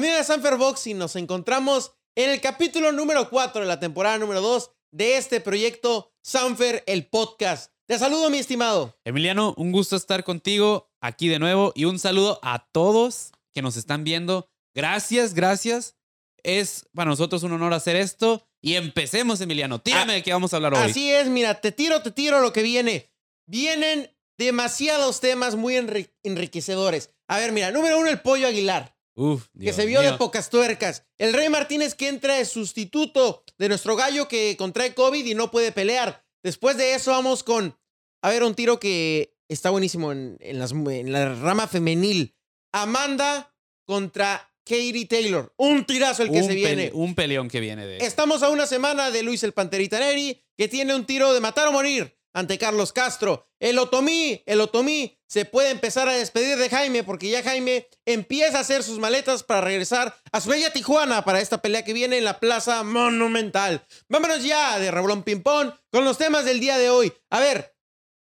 Amigos de Sanfer Boxing, nos encontramos en el capítulo número 4 de la temporada número 2 de este proyecto Sanfer, el podcast. Te saludo, mi estimado. Emiliano, un gusto estar contigo aquí de nuevo y un saludo a todos que nos están viendo. Gracias, gracias. Es para nosotros un honor hacer esto y empecemos, Emiliano. Tírame de qué vamos a hablar hoy. Así es, mira, te tiro, te tiro lo que viene. Vienen demasiados temas muy enri- enriquecedores. A ver, mira, número uno, el pollo Aguilar. Uf, que Dios se vio de pocas tuercas. El Rey Martínez que entra de sustituto de nuestro gallo que contrae COVID y no puede pelear. Después de eso vamos con, a ver, un tiro que está buenísimo en, en las- en la rama femenil. Amanda contra Katie Taylor. Un tirazo el que un se viene. un peleón que viene de Estamos a una semana de Luis el Panterita Neri, que tiene un tiro de matar o morir ante Carlos Castro. El Otomí, el Otomí se puede empezar a despedir de Jaime porque ya Jaime empieza a hacer sus maletas para regresar a su bella Tijuana para esta pelea que viene en la Plaza Monumental. Vámonos ya de Reblón Pimpón con los temas del día de hoy. A ver,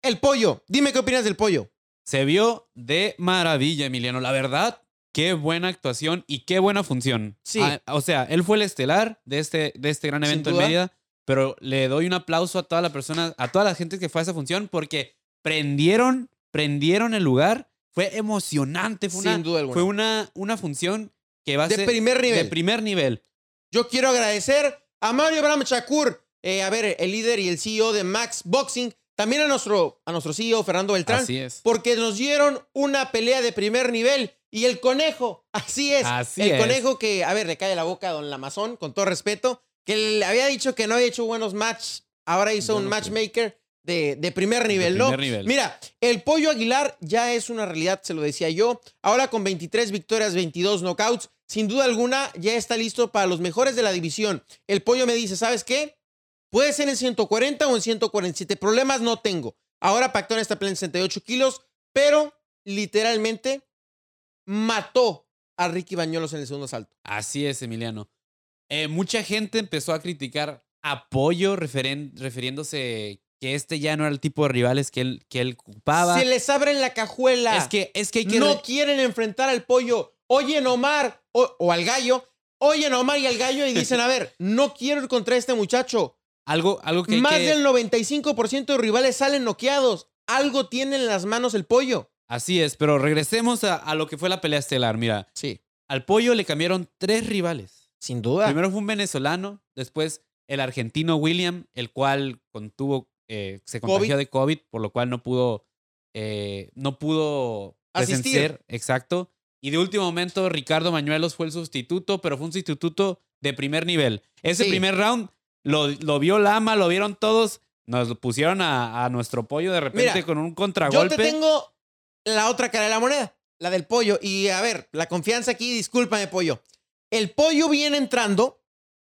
el pollo. Dime qué opinas del pollo. Se vio de maravilla, Emiliano. La verdad, qué buena actuación y qué buena función. Sí. Ah, o sea, él fue el estelar de este, de este gran evento en. Mérida, pero le doy un aplauso a toda la persona, a toda la gente que fue a esa función porque prendieron, prendieron el lugar. Fue emocionante. Fue, Sin una, duda alguna. fue una, una función que va a De ser primer nivel. de primer nivel. Yo quiero agradecer a Mario Abraham Shakur, eh, a ver, el líder y el CEO de Max Boxing, también a nuestro, a nuestro CEO Fernando Beltrán, Así es. porque nos dieron una pelea de primer nivel. Y el conejo, así es. Así el es. conejo que, a ver, le cae la boca a don Lamazón, con todo respeto, que le había dicho que no había hecho buenos match, ahora hizo un no matchmaker de, de primer nivel, ¿no? primer nivel. Mira, el pollo Aguilar ya es una realidad, se lo decía yo. Ahora con 23 victorias, 22 knockouts, sin duda alguna ya está listo para los mejores de la división. El pollo me dice, ¿sabes qué? Puede ser en 140 o en 147. Problemas no tengo. Ahora pactó en esta pelea en 68 kilos, pero literalmente mató a Ricky Bañuelos en el segundo asalto. Así es, Emiliano. Eh, mucha gente empezó a criticar apoyo refiriéndose que este ya no era el tipo de rivales que él, que él ocupaba. Se les abre en la cajuela. Es que, es que hay que... no re- quieren enfrentar al pollo. Oyen Omar o, o al gallo. Oyen a Omar y al gallo y dicen, a ver, no quiero ir contra este muchacho. algo, algo que Más que- del 95% de rivales salen noqueados. Algo tiene en las manos el pollo. Así es, pero regresemos a, a lo que fue la pelea estelar. Mira, Sí, al pollo le cambiaron tres rivales. Sin duda. Primero fue un venezolano, después el argentino William, el cual contuvo, eh, se contagió COVID. de COVID, por lo cual no pudo, eh, no pudo Asistir. exacto. Y de último momento, Ricardo Mañuelos fue el sustituto, pero fue un sustituto de primer nivel. Ese Sí. primer round lo, lo vio Lama, lo vieron todos, nos lo pusieron a, a nuestro pollo de repente Mira, con un Yo contragolpe. te tengo la otra cara de la moneda, la del pollo. Y a ver, la confianza aquí, discúlpame, pollo. El pollo viene entrando,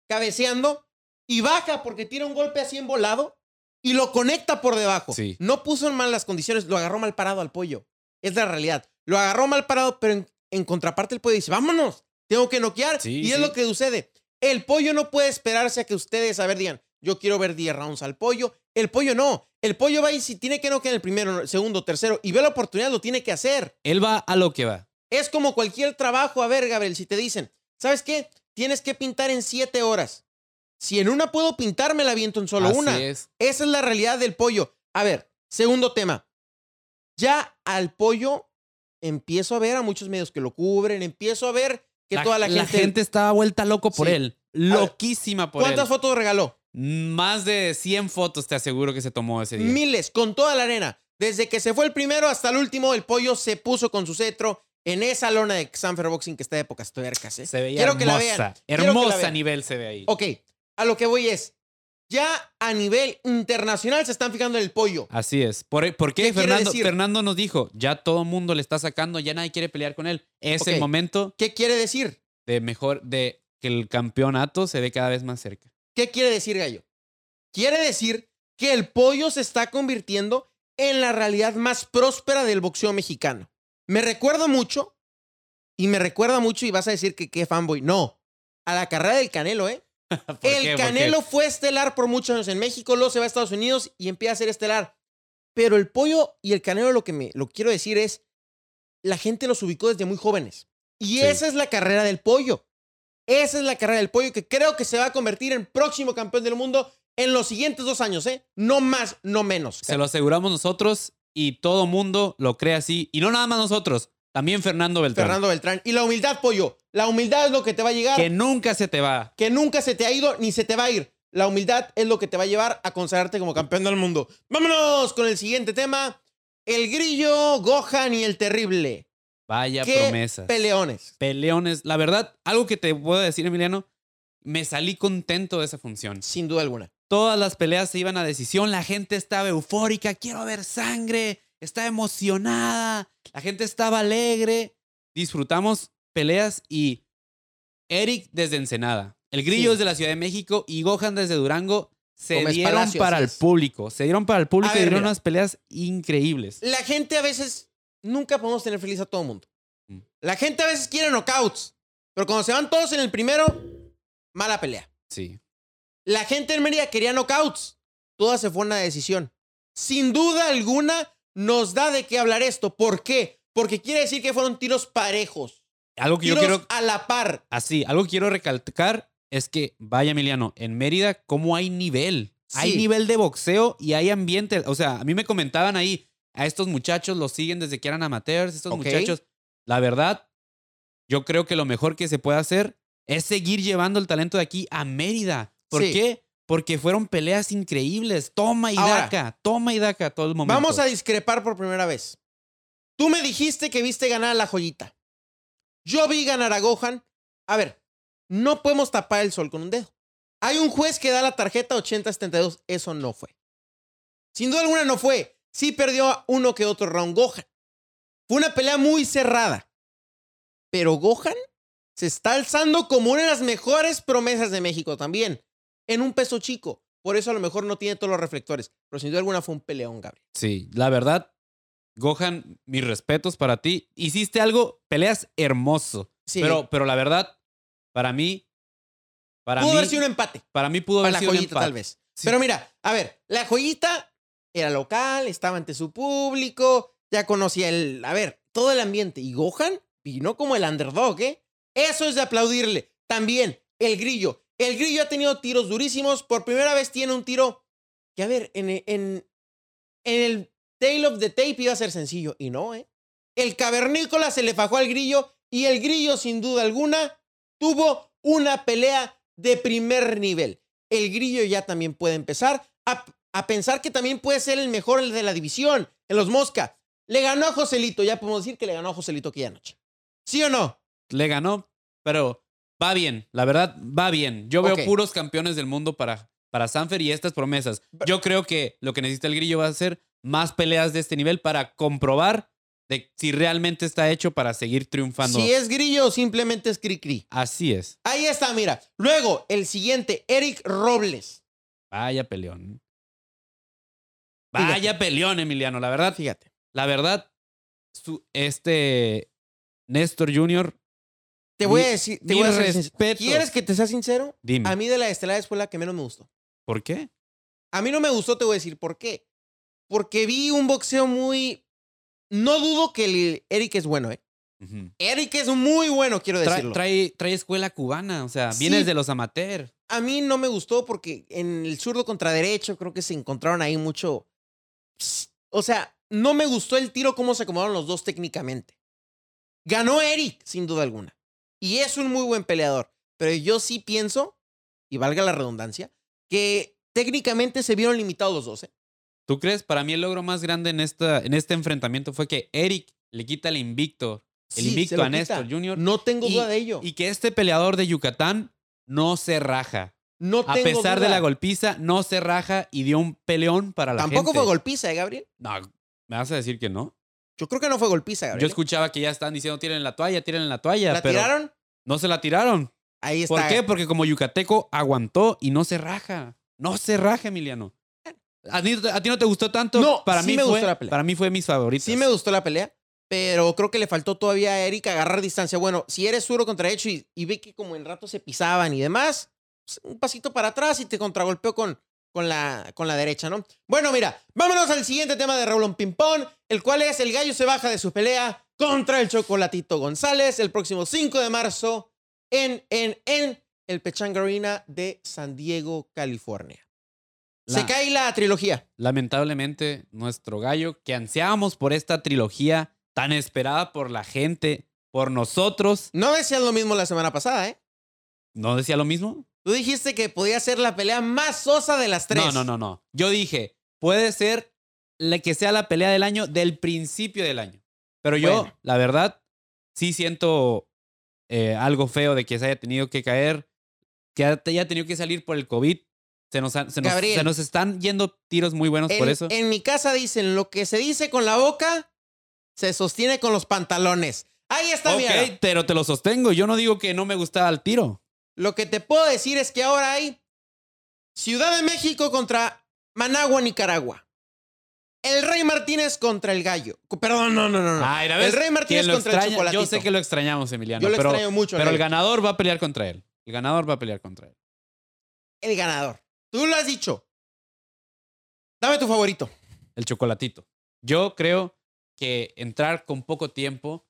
cabeceando y baja porque tira un golpe así en volado y lo conecta por debajo. Sí. No puso en malas condiciones, lo agarró mal parado al pollo. Es la realidad. Lo agarró mal parado, pero en, en contraparte el pollo dice, vámonos, tengo que noquear. Sí, y es lo que sucede. El pollo no puede esperarse a que ustedes, a ver, digan, yo quiero ver 10 rounds al pollo. El pollo no. El pollo va y si tiene que noquear el primero, el segundo, tercero y ve la oportunidad, lo tiene que hacer. Él va a lo que va. Es como cualquier trabajo. A ver, Gabriel, si te dicen, ¿sabes qué? Tienes que pintar en 7 horas. Si en una puedo pintar, me la viento en solo Así una. es. Esa es la realidad del pollo. A ver, segundo tema. Ya al pollo empiezo a ver a muchos medios que lo cubren, empiezo a ver que toda la, gente... estaba vuelta loco por Sí. él. Loquísima por ¿Cuántas él. fotos regaló? Más de 100 fotos te aseguro que se tomó ese día. Miles, con toda la arena. Desde que se fue el primero hasta el último, el pollo se puso con su cetro en esa lona de Sanfer Boxing que está de pocas tuercas. ¿eh? Se veía Quiero que la hermosa. vean. Quiero que la Hermosa vean. nivel se ve ahí. Ok, a lo que voy es, ya a nivel internacional se están fijando en el pollo. Así es. ¿Por, por qué, ¿Qué quiere Fernando, nos dijo? Ya todo el mundo le está sacando, ya nadie quiere pelear con él. Es el momento ¿Qué quiere decir? de mejor, de que el campeonato se ve cada vez más cerca. ¿Qué quiere decir, Gallo? Quiere decir que el pollo se está convirtiendo en la realidad más próspera del boxeo mexicano. Me recuerda mucho, y me recuerda mucho, y vas a decir que qué fanboy. No, a la carrera del Canelo, ¿eh? El. Canelo fue estelar por muchos años en México, luego se va a Estados Unidos y empieza a ser estelar. Pero el pollo y el Canelo lo que me lo quiero decir es, la gente los ubicó desde muy jóvenes. Y Sí. esa es la carrera del pollo. Esa es la carrera del pollo que creo que se va a convertir en próximo campeón del mundo en los siguientes dos años, ¿eh? No más, no menos. Se lo aseguramos nosotros y todo mundo lo cree así. Y no nada más nosotros, también Fernando Beltrán. Fernando Beltrán. Y la humildad, pollo. La humildad es lo que te va a llegar. Que nunca se te va. que nunca se te ha ido ni se te va a ir. La humildad es lo que te va a llevar a consagrarte como campeón del mundo. Vámonos con el siguiente tema. El grillo, Gohan y el terrible. Vaya Qué promesas. peleones. Peleones. La verdad, algo que te puedo decir, Emiliano, me salí contento de esa función. Sin duda alguna. Todas las peleas se iban a decisión, la gente estaba eufórica, quiero ver sangre, está emocionada, la gente estaba alegre. Disfrutamos peleas y Eric desde Ensenada, el Grillo Sí. desde la Ciudad de México y Gohan desde Durango se Gómez dieron para el público, se dieron para el público A y ver, dieron mira. unas peleas increíbles. La gente a veces nunca podemos tener feliz a todo el mundo. Mm. La gente a veces quiere knockouts, pero cuando se van todos en el primero, mala pelea. Sí. La gente en Mérida quería knockouts. Toda se fue una decisión. Sin duda alguna, nos da de qué hablar esto. ¿Por qué? Porque quiere decir que fueron tiros parejos. Algo que yo Tiros quiero a la par. así, algo que quiero recalcar es que vaya Emiliano, en Mérida cómo hay nivel. Hay Sí. nivel de boxeo y hay ambiente, o sea, a mí me comentaban ahí a estos muchachos los siguen desde que eran amateurs, estos muchachos. La verdad, yo creo que lo mejor que se puede hacer es seguir llevando el talento de aquí a Mérida. ¿Por Sí. qué? Porque fueron peleas increíbles. Toma y Ahora, daca, toma y daca todo el momento. Vamos a discrepar por primera vez. Tú me dijiste que viste ganar a la joyita. Yo vi ganar a Gohan. A ver, no podemos tapar el sol con un dedo. Hay un juez que da la tarjeta 80-72. Eso no fue. Sin duda alguna no fue. Sí perdió uno que otro round Gohan. Fue una pelea muy cerrada. Pero Gohan se está alzando como una de las mejores promesas de México también. En un peso chico. Por eso a lo mejor no tiene todos los reflectores. Pero sin duda alguna fue un peleón, Gabriel. Sí, la verdad, Gohan, mis respetos para ti. Hiciste algo, peleas hermoso. Sí. Pero, pero la verdad, para mí, para Pudo mí, haber sido un empate. para mí pudo Para haber la sido un empate. tal vez. Sí. Pero mira, a ver, la joyita era local, estaba ante su público, ya conocía el. A ver, todo el ambiente. Y Gohan vino como el underdog, ¿eh? Eso es de aplaudirle. También, el grillo. El grillo ha tenido tiros durísimos. Por primera vez tiene un tiro que, a ver, en, el Tale of the Tape iba a ser sencillo. Y no, ¿eh? El cavernícola se le fajó al grillo y el grillo, sin duda alguna, tuvo una pelea de primer nivel. El grillo ya también puede empezar a, a pensar que también puede ser el mejor de la división en los Mosca. Le ganó a Joselito, ya podemos decir que le ganó a Joselito aquella noche. ¿Sí o no? Le ganó, pero va bien. La verdad, va bien. Yo veo puros campeones del mundo para, para Sanfer y estas promesas. Yo creo que lo que necesita el grillo va a ser más peleas de este nivel para comprobar de si realmente está hecho para seguir triunfando. Si es grillo o simplemente es cri-cri. Así es. Ahí está, mira. Luego, el siguiente, Eric Robles. Vaya peleón. Fíjate. Vaya peleón, Emiliano. La verdad, Fíjate. la verdad, su- este Néstor Jr. Te voy a decir, te voy a respetos. ¿Quieres que te sea sincero? Dime. A mí de la estelares fue la que menos me gustó. ¿Por qué? A mí no me gustó, te voy a decir por qué. Porque vi un boxeo muy... No dudo que el Eric es bueno, ¿eh? Eric es muy bueno, quiero Trae, decirlo. trae, trae escuela cubana, o sea, Sí. vienes de los amateurs. A mí no me gustó porque en el zurdo contra derecho creo que se encontraron ahí mucho... O sea, no me gustó el tiro cómo se acomodaron los dos técnicamente. Ganó Eric, sin duda alguna. Y es un muy buen peleador. Pero yo sí pienso, y valga la redundancia, que técnicamente se vieron limitados los dos, ¿eh? ¿Tú crees? Para mí el logro más grande en, esta, en este enfrentamiento fue que Eric le quita el invicto, el Sí, invicto a. Néstor Jr. No tengo Y- duda de ello. y que este peleador de Yucatán no se raja. no A tengo pesar de la golpiza, no se raja y dio un peleón para la Tampoco gente. fue golpiza, ¿eh, Gabriel? No, ¿me vas a decir que no? Yo creo que no fue golpiza, Yo Gabriel. escuchaba que ya estaban diciendo tiren la toalla, tiren la toalla, ¿La pero tiraron? no se la tiraron. Ahí está. ¿Por qué? Porque como yucateco aguantó y no se raja. No se raja, Emiliano. ¿A ti, a ti no te gustó tanto? No, para sí mí me fue, gustó la pelea. Para mí fue mis favoritos. Sí me gustó la pelea, pero creo que le faltó todavía a Eric agarrar distancia. Bueno, si eres zurdo contra derecho y, y ve que como en rato se pisaban y demás, pues, un pasito para atrás y te contragolpeó con, con, la, con la derecha, ¿no? Bueno, mira, vámonos al siguiente tema de Raúl Pimpón, el cual es el gallo se baja de su pelea contra el Chocolatito González el próximo 5 de marzo en, en, en el Pechanga Arena de San Diego, California. Se cae la trilogía. Lamentablemente, nuestro gallo, que ansiábamos por esta trilogía tan esperada por la gente, por nosotros, No decías lo mismo la semana pasada, ¿eh? ¿no decía lo mismo? Tú dijiste que podía ser la pelea más sosa de las tres. No, no, no, no. Yo dije, puede ser la que sea la pelea del año del principio del año. Pero yo, la verdad, sí siento eh, algo feo de que se haya tenido que caer, que haya tenido que salir por el COVID. Se nos, han- se nos, Gabriel. se nos están yendo tiros muy buenos por eso. en mi casa dicen, lo que se dice con la boca, se sostiene con los pantalones. Ahí está, ok, mira. pero te lo sostengo. Yo no digo que no me gustaba el tiro. Lo que te puedo decir es que ahora hay Ciudad de México contra Managua, Nicaragua. El Rey Martínez contra el Gallo. Perdón, no, no, no. no. Ay, ¿la el? Rey Martínez ¿Quién lo contra el? Chocolatito. Yo sé que lo extrañamos, Emiliano. Yo lo pero extraño mucho. pero el ganador va a pelear contra él. El ganador va a pelear contra él. El ganador. Tú lo has dicho. Dame tu favorito. El chocolatito. Yo creo que entrar con poco tiempo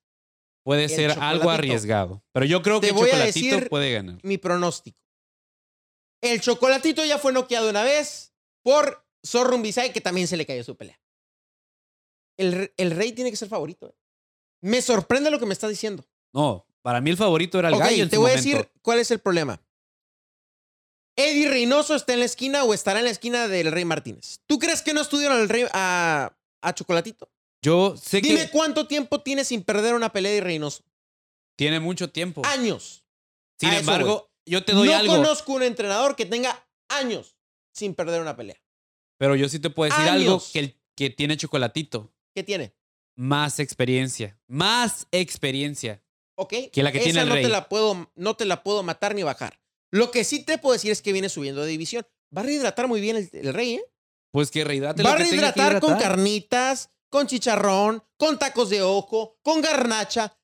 puede ser algo arriesgado. Pero yo creo Te que el voy a chocolatito decir- puede ganar. Mi pronóstico. El Chocolatito ya fue noqueado una vez por Zorro Bisay, que también se le cayó su pelea. El, re- el Rey tiene que ser favorito. eh. Me sorprende lo que me estás diciendo. No, para mí el favorito era el Ok, gallo en te su voy a momento. decir cuál es el problema. Eddie Reynoso está en la esquina o estará en la esquina del Rey Martínez. ¿Tú crees que no estudiaron al Rey a, a Chocolatito? Yo sé Dime que cuánto tiempo tiene sin perder una pelea de Reynoso. tiene mucho tiempo. Años. Sin a eso embargo, yo te doy no algo. conozco un entrenador que tenga años sin perder una pelea. Pero yo sí te puedo decir algo Años. que, el, que tiene chocolatito. ¿Qué tiene? Más experiencia. Más experiencia. ¿Ok? Que la que Esa tiene el no Rey. Te la puedo, no te la puedo matar ni bajar. Lo que sí te puedo decir es que viene subiendo de división. Va a rehidratar muy bien el, el Rey, ¿eh? Pues que rehidrate Va a lo que tenga que rehidratar con hidratar. carnitas, con chicharrón, con tacos de ojo, con garnacha.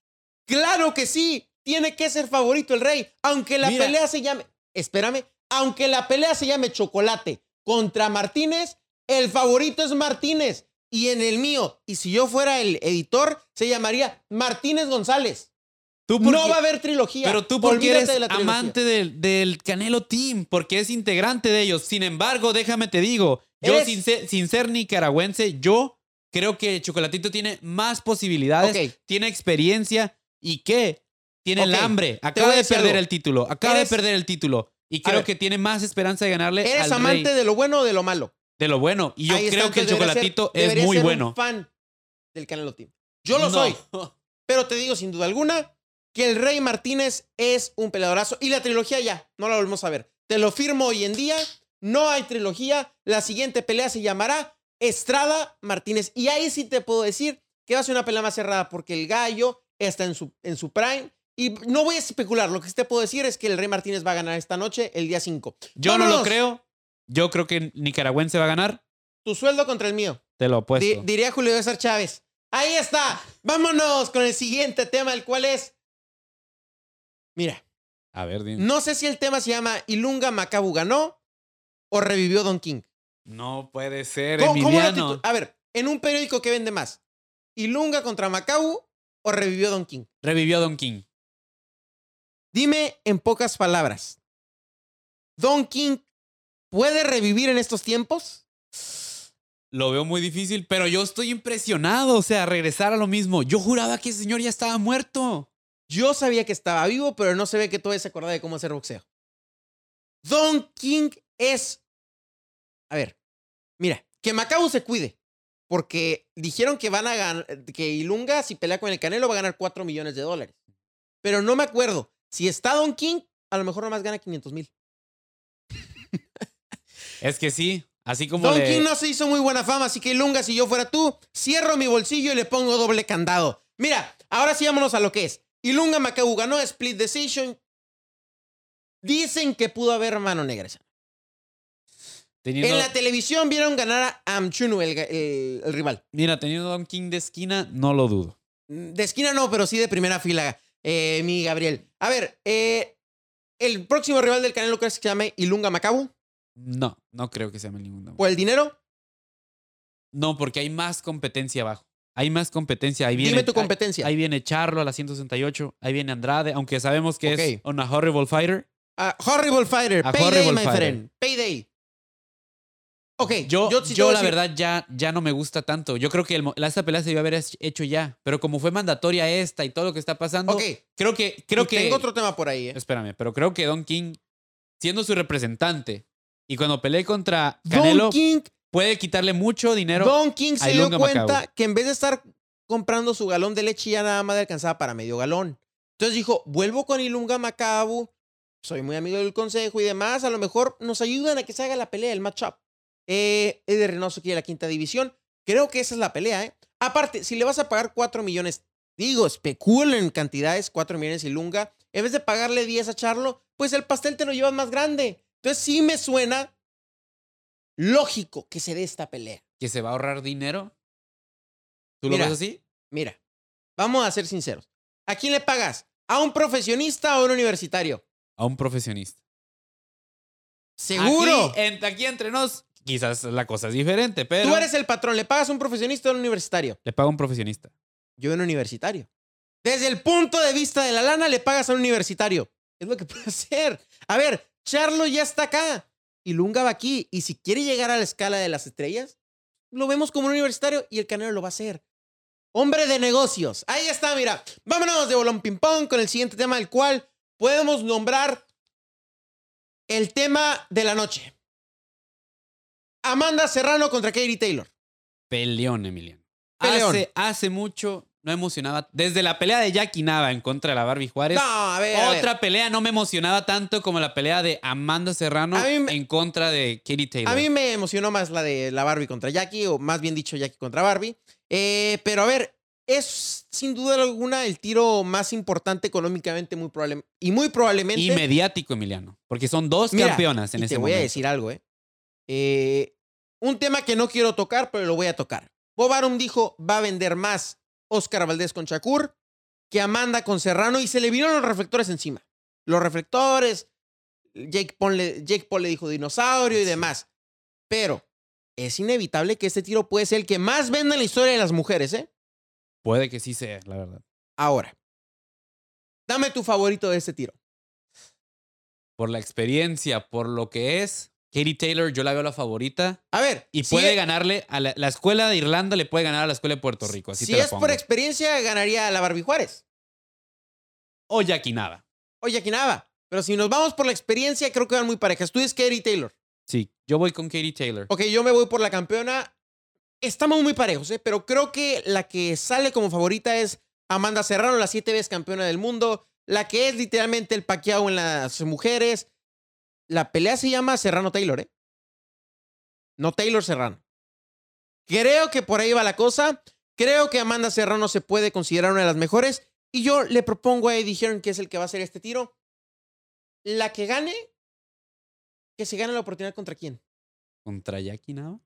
Claro que sí, tiene que ser favorito el rey, aunque la Mira. pelea se llame, espérame, aunque la pelea se llame chocolate contra Martínez, el favorito es Martínez y en el mío, y si yo fuera el editor, se llamaría Martínez González. Tú No va a haber trilogía. Pero tú porque Olvídate eres de la trilogía. amante del, del Canelo Team, porque es integrante de ellos. Sin embargo, déjame te digo, yo Eres- sin ser, sin ser nicaragüense, yo creo que Chocolatito tiene más posibilidades, tiene experiencia y que tiene el hambre. Acaba de perder algo. el título, acaba Eres- de perder el título y creo que tiene más esperanza de ganarle ¿Eres al amante rey de lo bueno o de lo malo? de lo bueno. Y yo Ahí está, creo que el ser- Chocolatito es muy ser un bueno. fan del Canelo Team. Yo lo No. soy. Pero te digo sin duda alguna que el Rey Martínez es un peleadorazo. Y la trilogía ya, no la volvemos a ver. Te lo firmo hoy en día. No hay trilogía. La siguiente pelea se llamará Estrada Martínez. Y ahí sí te puedo decir que va a ser una pelea más cerrada porque el gallo está en su, en su prime. Y no voy a especular. Lo que sí te puedo decir es que el Rey Martínez va a ganar esta noche, el día 5. Yo no lo creo. Yo creo que nicaragüense va a ganar. Tu sueldo contra el mío. Te lo Di- apuesto. diría Julio César Chávez. Ahí está. Vámonos con el siguiente tema, el cual es. Mira, A ver, dime. no sé si el tema se llama Ilunga Macabu ganó o revivió Don King. No puede ser, ¿Cómo- Emiliano. A ver, en un periódico que vende más, ¿Ilunga contra Macabu o revivió Don King? Revivió Don King. Dime en pocas palabras, ¿Don King puede revivir en estos tiempos? Lo veo muy difícil, pero yo estoy impresionado. O sea, regresar a lo mismo. Yo juraba que ese señor ya estaba muerto. Yo sabía que estaba vivo, pero no se ve que todavía se acordaba de cómo hacer boxeo. Don King es. A ver, mira, que Macau se cuide. Porque dijeron que van a ganar. Que Ilunga, si pelea con el Canelo, va a ganar 4 millones de dólares. Pero no me acuerdo. Si está Don King, a lo mejor nomás gana 500 mil. Es que sí, así como Don le- King no se hizo muy buena fama, así que Ilunga, si yo fuera tú, cierro mi bolsillo y le pongo doble candado. Mira, ahora sí vámonos a lo que es. Ilunga Macau ganó split decision. Dicen que pudo haber mano negra. Teniendo- En la televisión vieron ganar a Amchunu, el, ga- el- el rival. Mira, teniendo Don King de esquina, no lo dudo. De esquina no, pero sí de primera fila, eh, mi Gabriel. A ver, eh, el próximo rival del Canelo crees que se llame Ilunga Macabu. No, no creo que sea ningún ¿Por el dinero? No, porque hay más competencia abajo. hay más competencia. Ahí viene, Dime tu competencia. Ahí, viene Charlo a la 168. Ahí viene Andrade, aunque sabemos que es una horrible fighter. A horrible Fighter. A Payday, Horrible my Fighter. friend. Payday. Ok, Yo, yo, yo, sí la decir- verdad ya, ya no me gusta tanto. Yo creo que el esta pelea se iba a haber hecho ya. Pero como fue mandatoria esta y todo lo que está pasando, creo que... Creo y que tengo otro tema por ahí. ¿eh? Espérame, pero creo que Don King, siendo su representante, y cuando pelee contra Canelo, Don King, puede quitarle mucho dinero. Don King se dio cuenta Macau. que en vez de estar comprando su galón de leche ya nada más le alcanzaba para medio galón. Entonces dijo, vuelvo con Ilunga Macabu, soy muy amigo del consejo y demás, a lo mejor nos ayudan a que se haga la pelea, el matchup. Eh, Eddie Reynoso quiere la quinta división, creo que esa es la pelea, ¿eh? Aparte, si le vas a pagar 4 millones, digo, especulo en cantidades, 4 millones Ilunga, en vez de pagarle 10 a Charlo, pues el pastel te lo llevas más grande. Entonces sí me suena lógico que se dé esta pelea. que se va a ahorrar dinero. ¿Tú Mira. lo ves así? Mira, vamos a ser sinceros. ¿A quién le pagas? ¿A un profesionista o a un universitario? A un profesionista. Seguro. Aquí, en- aquí entre nos, quizás la cosa es diferente, pero Tú eres el patrón. ¿Le pagas a un profesionista o a un universitario? le paga un profesionista. Yo a un universitario. Desde el punto de vista de la lana, le pagas a un universitario. Es lo que puede hacer. A ver, Charlo ya está acá. Y Lunga va aquí. Y si quiere llegar a la escala de las estrellas, lo vemos como un universitario y el Canelo lo va a hacer. Hombre de negocios. Ahí está, mira. Vámonos de bolón ping pong con el siguiente tema, el cual podemos nombrar el tema de la noche. Amanda Serrano contra Katie Taylor. Peleón, Emiliano. Peleón. Hace, hace mucho no emocionaba. Desde la pelea de Jackie Nava en contra de la Barbie Juárez. No, a ver. a ver. Otra pelea no me emocionaba tanto como la pelea de Amanda Serrano me- en contra de Katie Taylor. A mí me emocionó más la de la Barbie contra Jackie, o más bien dicho, Jackie contra Barbie. Eh, pero a ver, es sin duda alguna el tiro más importante económicamente muy probable, y muy probablemente. y mediático, Emiliano. Porque son dos Mira, campeonas en y ese te voy momento. a decir algo, ¿eh? Eh, Un tema que no quiero tocar, pero lo voy a tocar. Bob Arum dijo, va a vender más Oscar Valdés con Shakur que Amanda con Serrano y se le vieron los reflectores encima. Los reflectores, Jake Paul le, Jake Paul le dijo dinosaurio y demás. Pero es inevitable que este tiro puede ser el que más venda en la historia de las mujeres, ¿eh? Puede que sí sea, la verdad. Ahora, dame tu favorito de este tiro. Por la experiencia, por lo que es, Katie Taylor, yo la veo la favorita. A ver, Y puede es- ganarle a la, la escuela de Irlanda, le puede ganar a la escuela de Puerto Rico. Así si te es por experiencia, ganaría a la Barbie Juárez. O Jackie Nava. Oye, aquí nada. Pero si nos vamos por la experiencia, creo que van muy parejas. Tú es Katie Taylor. Sí, yo voy con Katie Taylor. Ok, yo me voy por la campeona. Estamos muy parejos, ¿eh? Pero creo que la que sale como favorita es Amanda Serrano, la siete veces campeona del mundo. La que es literalmente el paqueado en las mujeres. La pelea se llama Serrano Taylor, ¿eh? No Taylor Serrano. Creo que por ahí va la cosa. Creo que Amanda Serrano se puede considerar una de las mejores. Y yo le propongo a Eddie Hearn, que es el que va a hacer este tiro. La que gane, que se gane la oportunidad contra quién. ¿Contra Jackie Nava?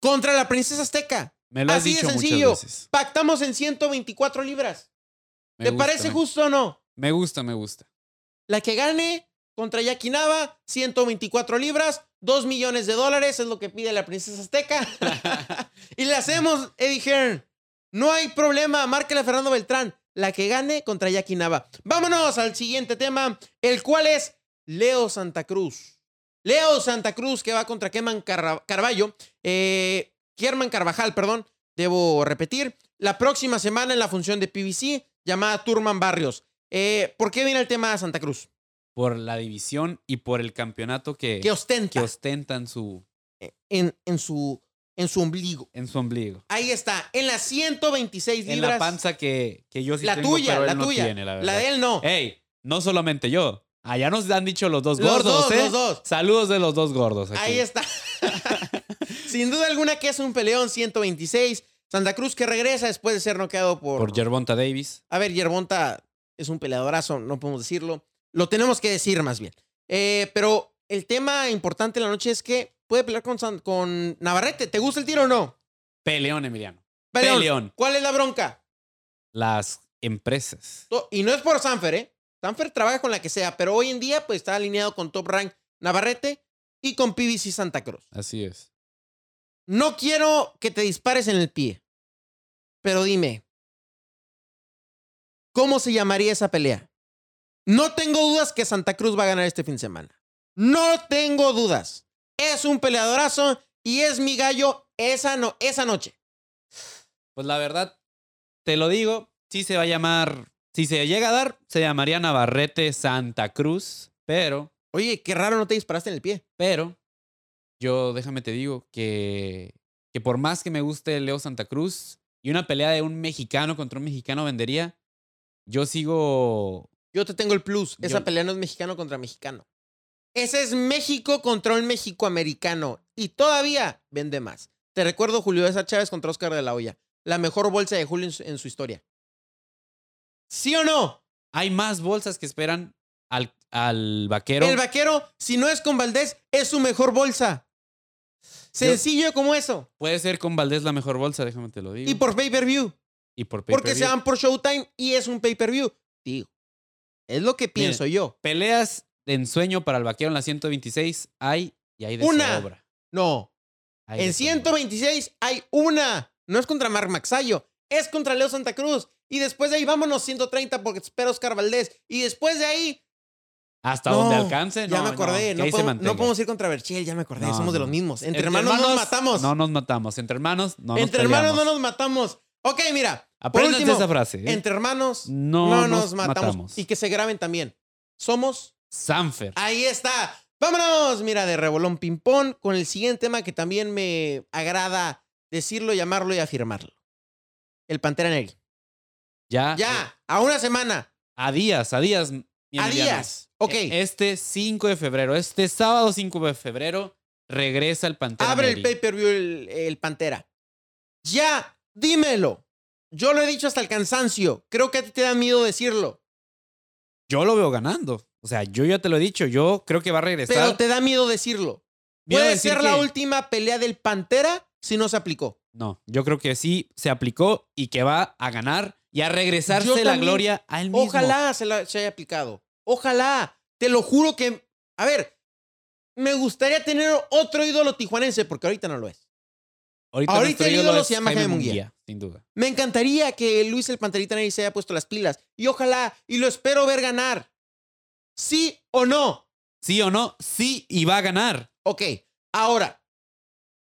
Contra la princesa azteca. Me lo has Así de dicho sencillo. muchas veces. Pactamos en 124 libras. Me ¿Te gusta, parece me- justo o no? Me gusta, me gusta. La que gane contra Jackie Nava, 124 libras, 2 millones de dólares es lo que pide la princesa azteca. y le hacemos, Eddie Hearn. No hay problema, márquele a Fernando Beltrán. La que gane contra Jackie Nava. Vámonos al siguiente tema, el cual es Leo Santa Cruz. Leo Santa Cruz que va contra Kerman Carra- Carballo. Eh, Kerman Carvajal, perdón. Debo repetir. La próxima semana en la función de PBC llamada Turman Barrios. Eh, ¿Por qué viene el tema de Santa Cruz? Por la división y por el campeonato que, Que ostenta que ostentan su, en, en, su, en su ombligo. en su ombligo. Ahí está, en las 126 En libras. la panza que, que yo sí la tengo, tuya, pero la él no tuya. tiene, la, la, verdad. de él no. Ey, no solamente yo. Allá nos han dicho los dos Los gordos, dos, ¿eh? los dos. Saludos de los dos gordos. aquí. Ahí está. Sin duda alguna que es un peleón 126. Santa Cruz que regresa después de ser noqueado por... Por Gervonta Davis. A ver, Yerbonta es un peleadorazo, no podemos decirlo. Lo tenemos que decir más bien. Eh, pero el tema importante de la noche es que puede pelear con, San- con Navarrete. ¿Te gusta el tiro o no? Peleón, Emiliano. Peleón. Peleón. ¿Cuál es la bronca? Las empresas. Y no es por Sanfer, ¿eh? Sanfer trabaja con la que sea, pero hoy en día pues está alineado con Top Rank Navarrete y con PBC Santa Cruz. Así es. No quiero que te dispares en el pie. Pero dime, ¿cómo se llamaría esa pelea? No tengo dudas que Santa Cruz va a ganar este fin de semana. No tengo dudas. Es un peleadorazo y es mi gallo esa, no, esa noche. Pues la verdad, te lo digo, sí se va a llamar, si se llega a dar, se llamaría Navarrete Santa Cruz, pero, Oye, qué raro no te disparaste en el pie. pero, yo déjame te digo que, que por más que me guste Leo Santa Cruz y una pelea de un mexicano contra un mexicano vendería, yo sigo, Yo te tengo el plus. Esa pelea no es mexicano contra mexicano. Ese es México contra un México-americano. Y todavía vende más. Te recuerdo Julio César Chávez contra Oscar de la Hoya. La mejor bolsa de Julio en su, en su historia. ¿Sí o no? hay más bolsas que esperan al, al vaquero. El vaquero, si no es con Valdés, es su mejor bolsa. Sencillo como eso. Puede ser con Valdés la mejor bolsa, déjame te lo digo. Y por pay-per-view. Y por Porque se van por Showtime y es un pay-per-view. Digo. Es lo que pienso yo. Peleas de ensueño para el vaquero en la 126 hay y hay de Una. sobra. No. Hay En de sobra. 126 hay una. No es contra Mark Maxayo, es contra Leo Santa Cruz. Y después de ahí vámonos 130 porque espera Oscar Valdés. Y después de ahí. Hasta No, donde alcance, ya no, me acordé. No, podemos, no podemos ir contra Berchiel, ya me acordé. No, Somos de no. los mismos. Entre, hermanos, nos matamos. No nos matamos. Entre hermanos no nos Entre hermanos no nos matamos. Ok, mira. Último, esa frase. ¿eh? entre hermanos no, no, nos, nos matamos. matamos. Y que se graben también. Somos Sanfer. Ahí está. Vámonos, mira, de revolón ping-pong con el siguiente tema que también me agrada decirlo, llamarlo y afirmarlo. El Pantera Neri. Ya. eh, Ya, a una semana, a días, a días. a días. Ok, E- Este 5 de febrero, este sábado 5 de febrero, regresa el Pantera abre el pay-per-view el, el Pantera. Ya, dímelo. Yo lo he dicho hasta el cansancio. Creo que a ti te da miedo decirlo. Yo lo veo ganando. O sea, yo ya te lo he dicho. Yo creo que va a regresar. Pero te da miedo decirlo. Miedo Puede decir ser la que- última pelea del Pantera si no se aplicó. No, yo creo que sí se aplicó y que va a ganar y a regresarse la gloria a él mismo. Ojalá se, la- se haya aplicado. Ojalá. Te lo juro que. A ver, me gustaría tener otro ídolo tijuanense, porque ahorita no lo es. Ahorita, ahorita el ídolo se llama Jaime Munguía. Munguía, sin duda. Me encantaría que Luis el Panterita Neri se haya puesto las pilas. Y ojalá, y lo espero ver ganar. ¿Sí o no? ¿Sí o no? Sí, y va a ganar. Ok, ahora.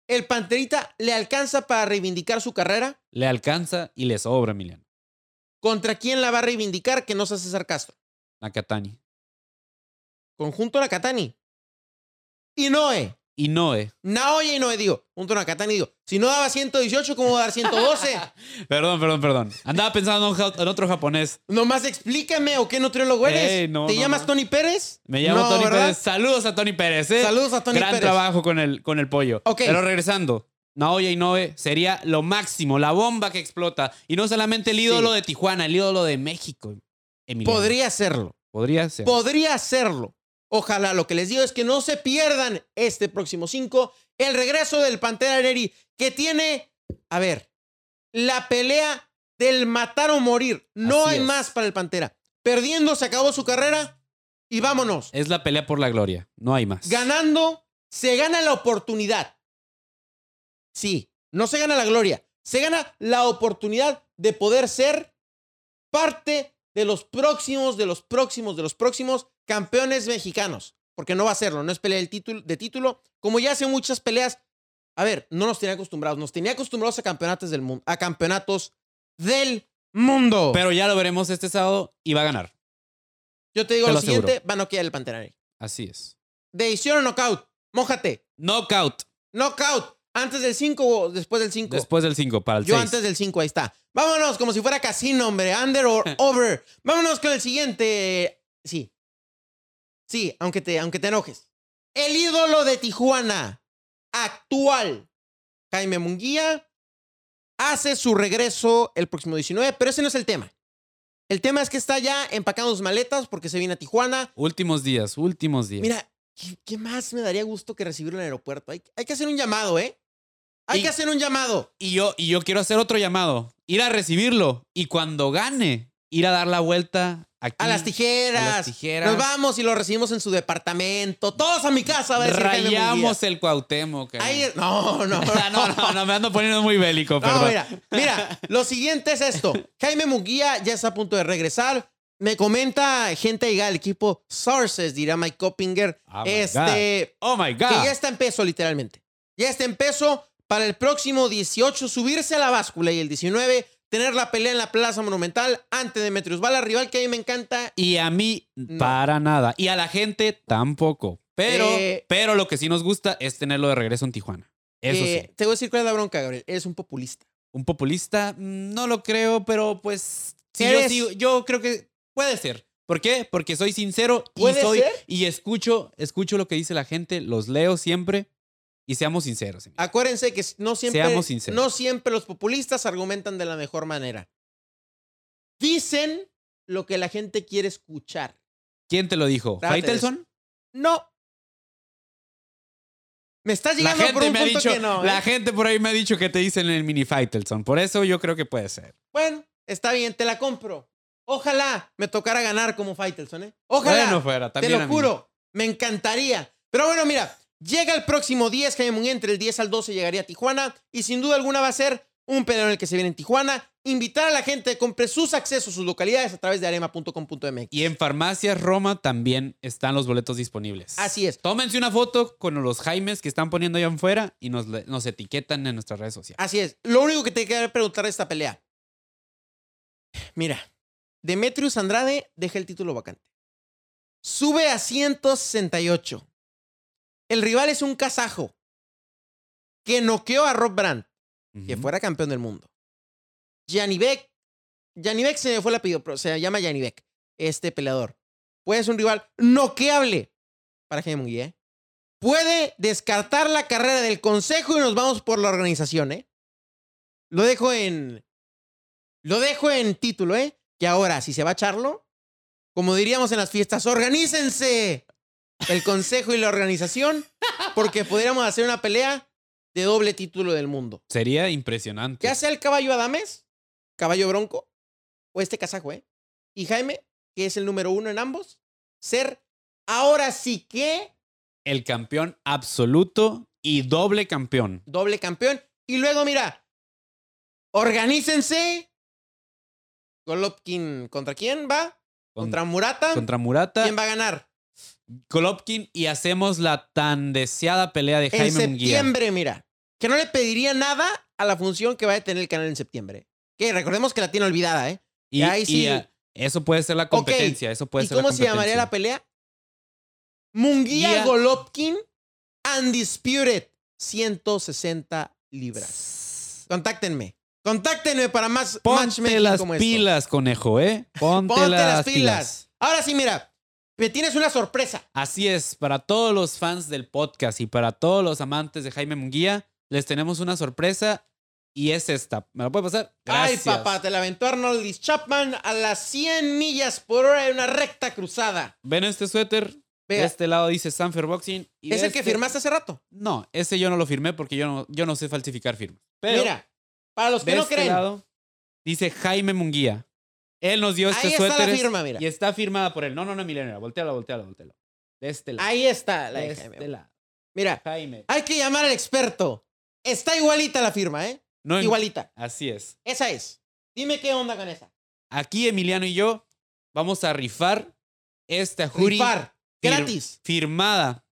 ¿El Panterita le alcanza para reivindicar su carrera? Le alcanza y le sobra, Emiliano. ¿Contra quién la va a reivindicar que no sea César Castro? Nakatani. Conjunto Nakatani. Y Noé. Y Noé. Naoya y Noé, digo. Junto Nakatani, digo. Si no daba 118, ¿cómo va a dar 112? Perdón, perdón, perdón. Andaba pensando en un ja- en otro japonés. Nomás explícame o qué nutriólogo eres. Ey, no, ¿Te no, llamas no. Tony Pérez? Me llamo Tony ¿verdad? Pérez. Saludos a Tony Pérez. ¿eh? Saludos a Tony Gran Pérez. trabajo con el, con el pollo. Ok. Pero regresando, Naoya Inoue sería lo máximo, la bomba que explota. Y no solamente el ídolo Sí. de Tijuana, el ídolo de México. Emiliano. Podría serlo. Podría ser. Podría serlo. Ojalá lo que les digo es que no se pierdan este próximo 5 el regreso del Pantera Neri que tiene, a ver, la pelea del matar o morir. No Así hay es. más para el Pantera. Perdiendo se acabó su carrera y vámonos. es la pelea por la gloria. No hay más. Ganando se gana la oportunidad. Sí, no se gana la gloria, se gana la oportunidad de poder ser parte de los próximos, de los próximos, de los próximos campeones mexicanos. Porque no va a serlo, no es pelea del título, de título. Como ya hace muchas peleas, a ver, no nos tenía acostumbrados, nos tenía acostumbrados a campeonatos del mundo, a campeonatos del mundo. Pero ya lo veremos este sábado y va a ganar. yo te digo te lo siguiente, va a noquear el Pantera Negra. Así es. Decisión o knockout, mójate. Knockout. Knockout. Antes del 5 o después del 5. Después del 5 para el 6. Yo antes del 5, ahí está. Vámonos, como si fuera casino, hombre. Under or over. Vámonos con el siguiente. Sí. Sí, aunque te, aunque te enojes. El ídolo de Tijuana, actual, Jaime Munguía, hace su regreso el próximo 19, pero ese no es el tema. El tema es que está ya empacando sus maletas porque se viene a Tijuana. Últimos días, últimos días. Mira, ¿qué, qué más me daría gusto que recibirlo en el aeropuerto? Hay, hay que hacer un llamado, ¿eh? Hay Y- que hacer un llamado. Y yo, y yo quiero hacer otro llamado. Ir a recibirlo. Y cuando gane ir a dar la vuelta aquí. A las tijeras. A las tijeras. Nos vamos y lo recibimos en su departamento. Todos a mi casa. Va a decir Rayamos el Cuauhtémoc. eh. Ahí- no, no, no, no, no, me ando poniendo muy bélico, No, perdón. mira, mira, lo siguiente es esto. Jaime Munguía ya está a punto de regresar. Me comenta gente llega al equipo Sources, dirá Mike Coppinger. Oh my este, Oh my que God. ya está en peso, literalmente. Ya está en peso para el próximo 18 subirse a la báscula y el 19 tener la pelea en la Plaza Monumental ante Demetrius Bala, rival que a mí me encanta. Y a mí, No. para nada. Y a la gente tampoco. Pero, Eh, pero lo que sí nos gusta es tenerlo de regreso en Tijuana. Eso Eh, sí. Te voy a decir cuál es la bronca, Gabriel. Eres un populista. Un populista, mm, no lo creo, pero pues. Sí, yo, sí- yo creo que puede ser. ¿Por qué? Porque soy sincero y ¿Puede soy. ser? Y escucho, escucho lo que dice la gente, los leo siempre. Y seamos sinceros. Emilio. Acuérdense que no siempre, Seamos sinceros. no siempre los populistas argumentan de la mejor manera. Dicen lo que la gente quiere escuchar. ¿Quién te lo dijo? ¿Faitelson? No. Me estás La llegando por gente un me ha dicho, que no. ¿eh? la gente por ahí me ha dicho que te dicen el mini Faitelson. Por eso yo creo que puede ser. Bueno, está bien, te la compro. Ojalá me tocara ganar como Faitelson, ¿eh? Ojalá. Bueno, fuera, te también a lo juro. Me encantaría. Pero bueno, mira, llega el próximo 10, Jaime Munguía, entre el 10 al 12 llegaría a Tijuana y sin duda alguna va a ser un peleo en el que se viene en Tijuana. Invitar a la gente a que compre sus accesos, sus localidades a través de arema.com.mx. Y en Farmacias Roma también están los boletos disponibles. Así es. Tómense una foto con los Jaimes que están poniendo allá afuera y nos, nos etiquetan en nuestras redes sociales. Así es. Lo único que te queda preguntar de esta pelea. Mira, Demetrius Andrade deja el título vacante. Sube a 168. El rival es un kazajo que noqueó a Rob Brandt, que Ujú. fuera campeón del mundo. Janibek, Janibek se me fue el apellido, pero se llama Janibek, este peleador. Puede ser un rival noqueable para Jaime. ¿eh? Puede descartar la carrera del consejo y nos vamos por la organización, ¿eh? Lo dejo en. Lo dejo en título, ¿eh? Que ahora, si se va a echarlo, como diríamos en las fiestas, organícense el consejo y la organización, porque podríamos hacer una pelea de doble título del mundo. Sería impresionante. Ya sea el caballo Adames, caballo bronco, o este casajo, ¿eh? Y Jaime, que es el número uno en ambos, ser ahora sí que El campeón absoluto y doble campeón. doble campeón. Y luego, mira, organícense. Golovkin, ¿contra quién va? Con- ¿Contra Murata? contra Murata, ¿Quién va a ganar? Golovkin y hacemos la tan deseada pelea de En Jaime Munguía. septiembre, mira. Que no le pediría nada a la función que va a tener el canal en septiembre. Que recordemos que la tiene olvidada, ¿eh? Y, ahí y, sí. ah, eso puede ser la competencia. Eso puede ¿Y ser cómo la se llamaría la pelea? Munguía Guía- Golovkin Undisputed 160 libras. Contáctenme. Contáctenme para más Ponte las como esto. pilas, conejo, ¿eh? Ponte, Ponte las, las pilas. pilas. Ahora sí, mira. Me tienes una sorpresa. Así es, para todos los fans del podcast y para todos los amantes de Jaime Munguía, les tenemos una sorpresa y es esta. ¿Me la puede pasar? Gracias. Ay, papá, te la aventó Arnoldis Chapman a las 100 millas por hora en una recta cruzada. ¿Ven este suéter? De este lado dice Sanfer Boxing. Y es el que este- firmaste hace rato. No, ese yo no lo firmé porque yo no, yo no sé falsificar firmas. Pero Mira, para los que de no este creen, lado dice Jaime Munguía. Él nos dio este ahí está suéter la firma, mira. y está firmada por él. No, no, no, Milena, volteala, volteala, volteala. De este lado. Ahí está la de de este lado. Mira, Jaime. hay que llamar al experto. Está igualita la firma, ¿eh? No, en- Igualita. Así es. Esa es. Dime qué onda con esa. Aquí Emiliano y yo vamos a rifar esta jury Rifar. fir- Gratis. firmada.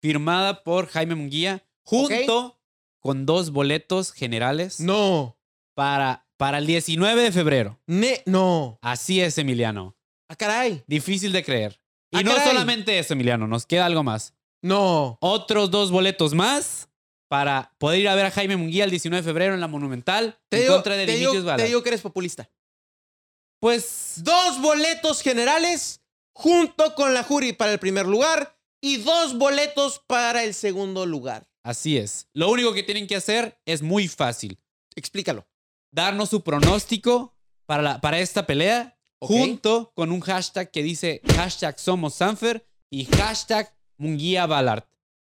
Firmada por Jaime Munguía junto con dos boletos generales No. para, para el 19 de febrero. Ne no. Así es, Emiliano. Ah, caray. Difícil de creer. Y Ah, no caray. solamente eso, Emiliano, nos queda algo más. No. Otros dos boletos más para poder ir a ver a Jaime Munguía el 19 de febrero en la Monumental Te en digo, contra de digo, te digo que eres populista. Pues Dos boletos generales junto con la jury para el primer lugar y dos boletos para el segundo lugar. así es. Lo único que tienen que hacer es muy fácil. Explícalo. Darnos su pronóstico para, la- para esta pelea junto con un hashtag que dice hashtag somos Sanfer y hashtag Munguía Ballard.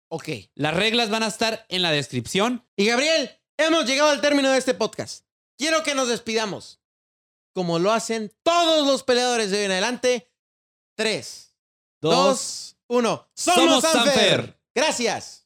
Ok. Las reglas van a estar en la descripción. Y Gabriel, hemos llegado al término de este podcast. Quiero que nos despidamos. como lo hacen todos los peleadores de hoy en adelante. 3, 2, 1. Somos, Somos Sanfer. Sanfer. Gracias.